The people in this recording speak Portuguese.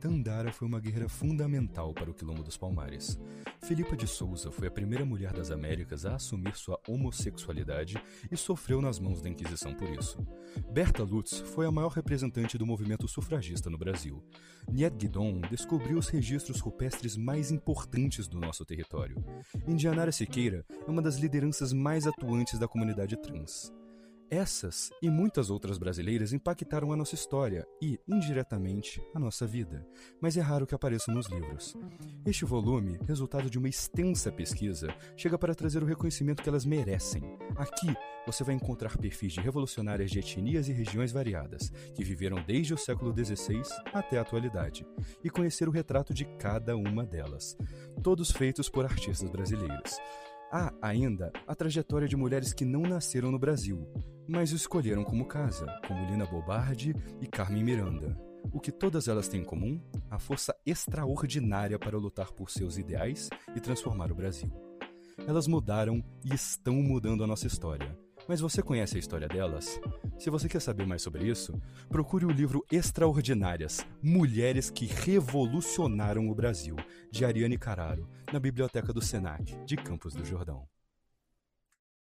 Tandara foi uma guerreira fundamental para o Quilombo dos Palmares. Filipa de Souza foi a primeira mulher das Américas a assumir sua homossexualidade e sofreu nas mãos da Inquisição por isso. Berta Lutz foi a maior representante do movimento sufragista no Brasil. Niet Guidon descobriu os registros rupestres mais importantes do nosso território. Indianara Siqueira é uma das lideranças mais atuantes da comunidade trans. Essas e muitas outras brasileiras impactaram a nossa história e, indiretamente, a nossa vida, mas é raro que apareçam nos livros. Este volume, resultado de uma extensa pesquisa, chega para trazer o reconhecimento que elas merecem. Aqui você vai encontrar perfis de revolucionárias de etnias e regiões variadas, que viveram desde o século XVI até a atualidade, e conhecer o retrato de cada uma delas, todos feitos por artistas brasileiros. Há ainda a trajetória de mulheres que não nasceram no Brasil, mas escolheram como casa, como Lina Bobardi e Carmen Miranda. O que todas elas têm em comum? A força extraordinária para lutar por seus ideais e transformar o Brasil. Elas mudaram e estão mudando a nossa história. Mas você conhece a história delas? Se você quer saber mais sobre isso, procure o livro Extraordinárias Mulheres que Revolucionaram o Brasil, de Ariane Cararo, na Biblioteca do Senac, de Campos do Jordão.